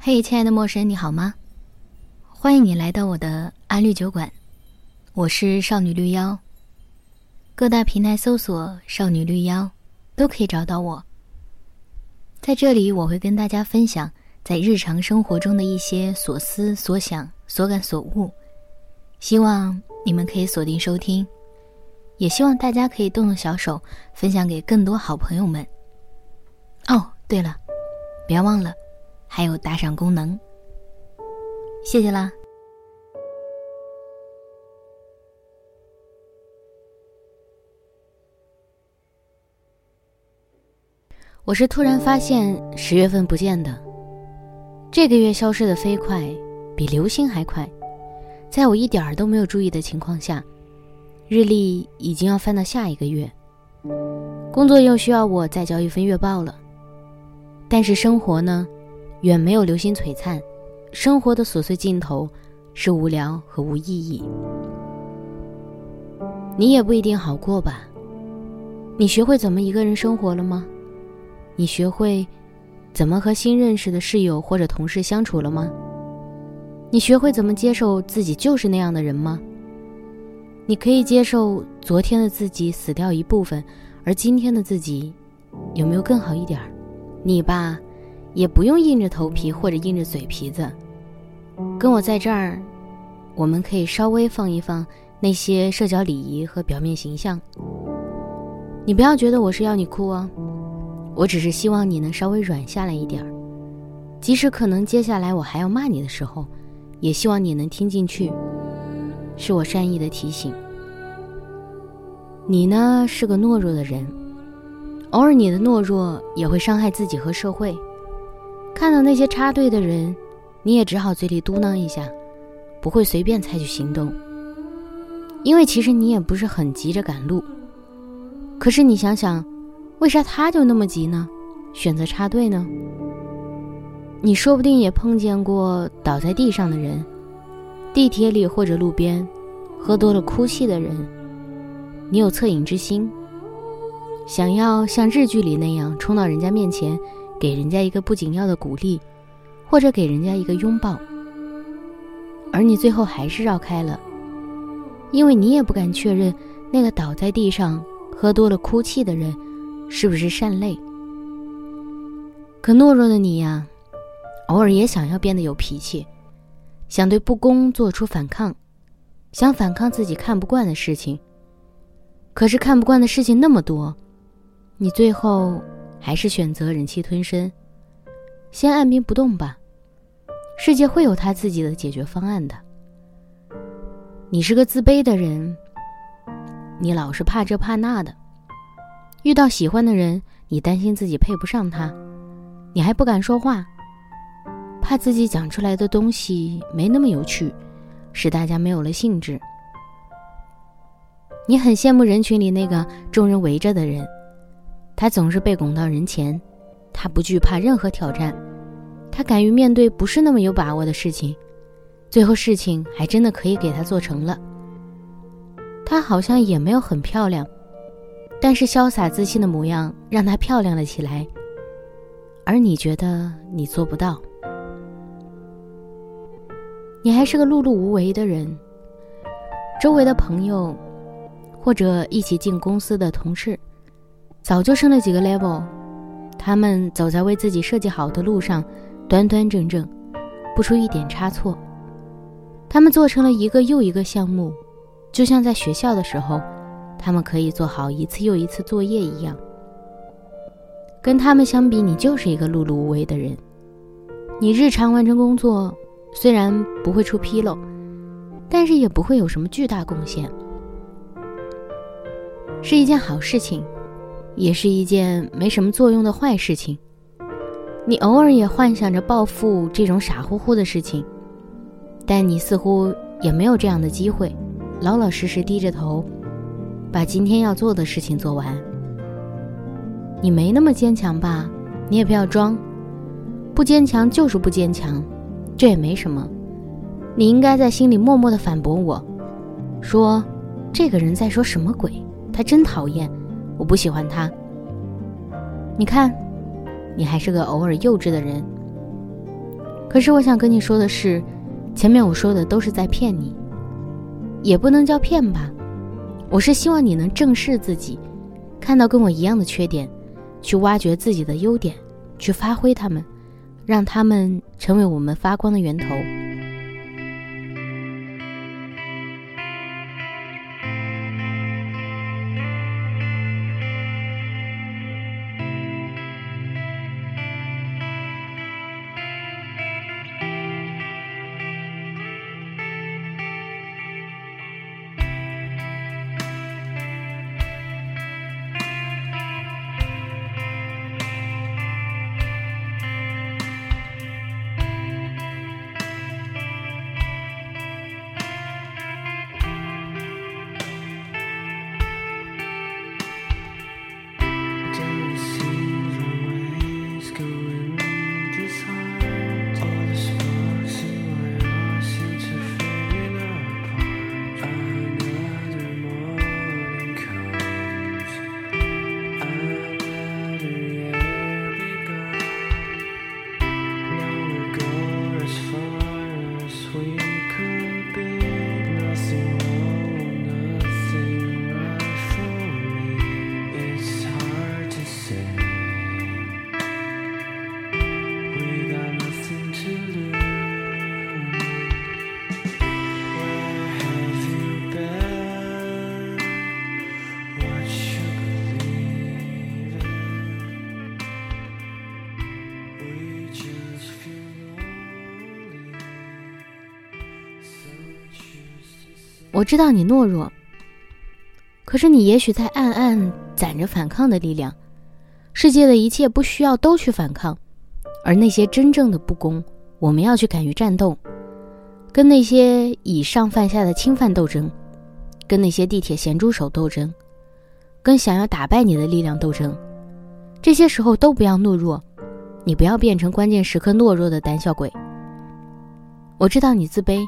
嘿，亲爱的陌生人，你好吗？欢迎你来到我的安绿酒馆，我是少女绿妖。各大平台搜索“少女绿妖”，都可以找到我。在这里，我会跟大家分享在日常生活中的一些所思所想、所感所悟，希望你们可以锁定收听，也希望大家可以动动小手，分享给更多好朋友们。哦，对了，别忘了。还有打赏功能，谢谢啦！我是突然发现十月份不见的，这个月消失的飞快，比流星还快。在我一点儿都没有注意的情况下，日历已经要翻到下一个月，工作又需要我再交一份月报了。但是生活呢？远没有流星璀璨，生活的琐碎尽头是无聊和无意义。你也不一定好过吧？你学会怎么一个人生活了吗？你学会怎么和新认识的室友或者同事相处了吗？你学会怎么接受自己就是那样的人吗？你可以接受昨天的自己死掉一部分，而今天的自己有没有更好一点儿？你吧。也不用硬着头皮或者硬着嘴皮子，跟我在这儿，我们可以稍微放一放那些社交礼仪和表面形象。你不要觉得我是要你哭哦，我只是希望你能稍微软下来一点儿，即使可能接下来我还要骂你的时候，也希望你能听进去，是我善意的提醒。你呢是个懦弱的人，偶尔你的懦弱也会伤害自己和社会。看到那些插队的人，你也只好嘴里嘟囔一下，不会随便采取行动。因为其实你也不是很急着赶路。可是你想想，为啥他就那么急呢？选择插队呢？你说不定也碰见过倒在地上的人，地铁里或者路边，喝多了哭泣的人。你有恻隐之心，想要像日剧里那样冲到人家面前。给人家一个不紧要的鼓励，或者给人家一个拥抱，而你最后还是绕开了，因为你也不敢确认那个倒在地上喝多了哭泣的人是不是善类。可懦弱的你呀，偶尔也想要变得有脾气，想对不公做出反抗，想反抗自己看不惯的事情。可是看不惯的事情那么多，你最后。还是选择忍气吞声，先按兵不动吧。世界会有他自己的解决方案的。你是个自卑的人，你老是怕这怕那的。遇到喜欢的人，你担心自己配不上他，你还不敢说话，怕自己讲出来的东西没那么有趣，使大家没有了兴致。你很羡慕人群里那个众人围着的人。他总是被拱到人前，他不惧怕任何挑战，他敢于面对不是那么有把握的事情，最后事情还真的可以给他做成了。他好像也没有很漂亮，但是潇洒自信的模样让她漂亮了起来。而你觉得你做不到，你还是个碌碌无为的人，周围的朋友，或者一起进公司的同事。早就升了几个 level，他们走在为自己设计好的路上，端端正正，不出一点差错。他们做成了一个又一个项目，就像在学校的时候，他们可以做好一次又一次作业一样。跟他们相比，你就是一个碌碌无为的人。你日常完成工作，虽然不会出纰漏，但是也不会有什么巨大贡献，是一件好事情。也是一件没什么作用的坏事情。你偶尔也幻想着暴富这种傻乎乎的事情，但你似乎也没有这样的机会。老老实实低着头，把今天要做的事情做完。你没那么坚强吧？你也不要装，不坚强就是不坚强，这也没什么。你应该在心里默默的反驳我，说这个人在说什么鬼？他真讨厌。我不喜欢他。你看，你还是个偶尔幼稚的人。可是我想跟你说的是，前面我说的都是在骗你，也不能叫骗吧。我是希望你能正视自己，看到跟我一样的缺点，去挖掘自己的优点，去发挥他们，让他们成为我们发光的源头。我知道你懦弱，可是你也许在暗暗攒着反抗的力量。世界的一切不需要都去反抗，而那些真正的不公，我们要去敢于战斗，跟那些以上犯下的侵犯斗争，跟那些地铁咸猪手斗争，跟想要打败你的力量斗争。这些时候都不要懦弱，你不要变成关键时刻懦弱的胆小鬼。我知道你自卑。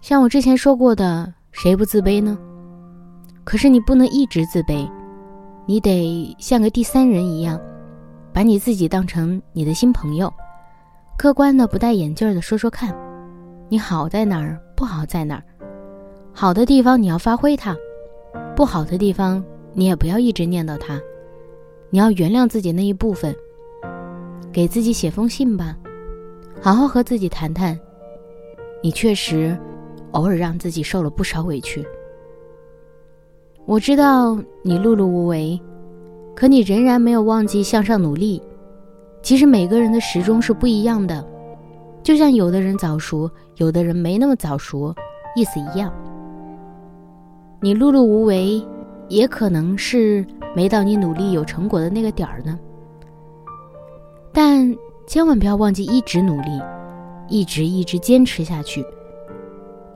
像我之前说过的，谁不自卑呢？可是你不能一直自卑，你得像个第三人一样，把你自己当成你的新朋友，客观的、不戴眼镜的说说看，你好在哪儿，不好在哪儿，好的地方你要发挥它，不好的地方你也不要一直念叨它，你要原谅自己那一部分，给自己写封信吧，好好和自己谈谈，你确实。偶尔让自己受了不少委屈。我知道你碌碌无为，可你仍然没有忘记向上努力。其实每个人的时钟是不一样的，就像有的人早熟，有的人没那么早熟，意思一样。你碌碌无为，也可能是没到你努力有成果的那个点儿呢。但千万不要忘记一直努力，一直一直坚持下去。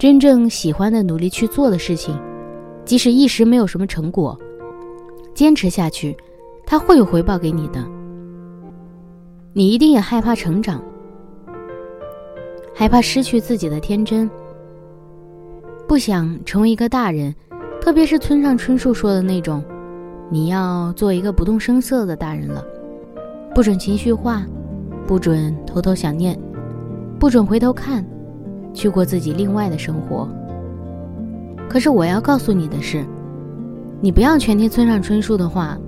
真正喜欢的努力去做的事情，即使一时没有什么成果，坚持下去，他会有回报给你的。你一定也害怕成长，害怕失去自己的天真，不想成为一个大人，特别是村上春树说的那种，你要做一个不动声色的大人了，不准情绪化，不准偷偷想念，不准回头看。去过自己另外的生活。可是我要告诉你的是，你不要全听村上春树的话。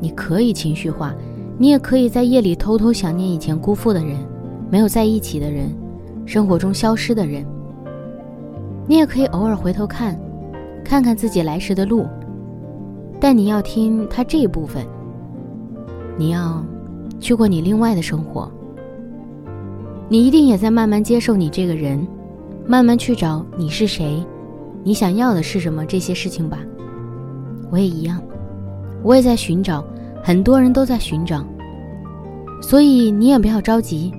你可以情绪化，你也可以在夜里偷偷想念以前辜负的人，没有在一起的人，生活中消失的人。你也可以偶尔回头看，看看自己来时的路。但你要听他这一部分。你要去过你另外的生活。你一定也在慢慢接受你这个人。慢慢去找你是谁，你想要的是什么这些事情吧。我也一样，我也在寻找，很多人都在寻找。所以你也不要着急，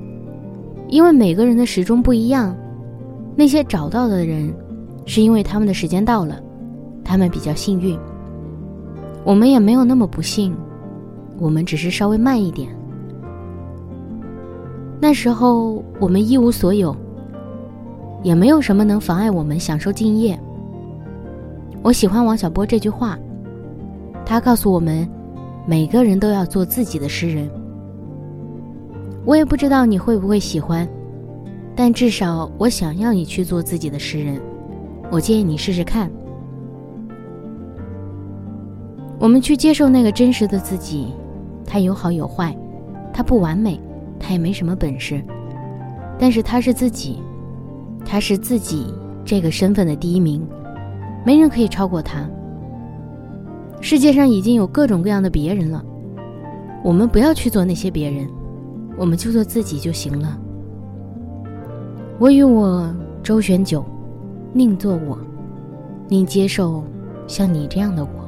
因为每个人的时钟不一样。那些找到的人，是因为他们的时间到了，他们比较幸运。我们也没有那么不幸，我们只是稍微慢一点。那时候我们一无所有。也没有什么能妨碍我们享受敬业。我喜欢王小波这句话，他告诉我们，每个人都要做自己的诗人。我也不知道你会不会喜欢，但至少我想要你去做自己的诗人。我建议你试试看。我们去接受那个真实的自己，他有好有坏，他不完美，他也没什么本事，但是他是自己，他是自己这个身份的第一名，没人可以超过他。世界上已经有各种各样的别人了，我们不要去做那些别人，我们就做自己就行了。我与我周旋久，宁做我，宁接受像你这样的我。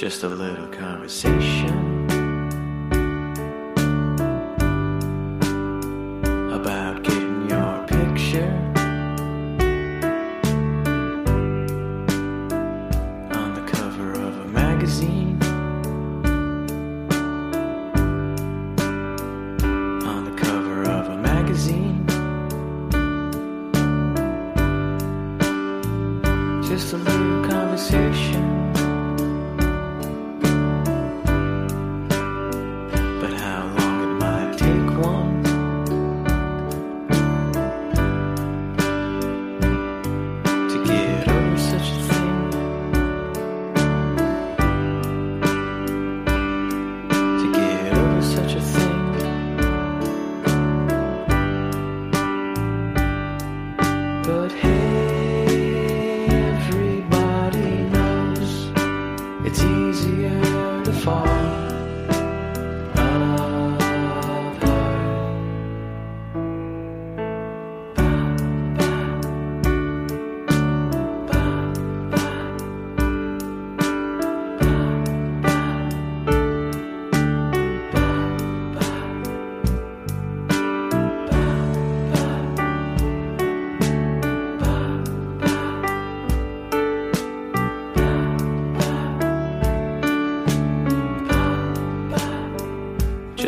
Just a little conversation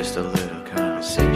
just a little conversation.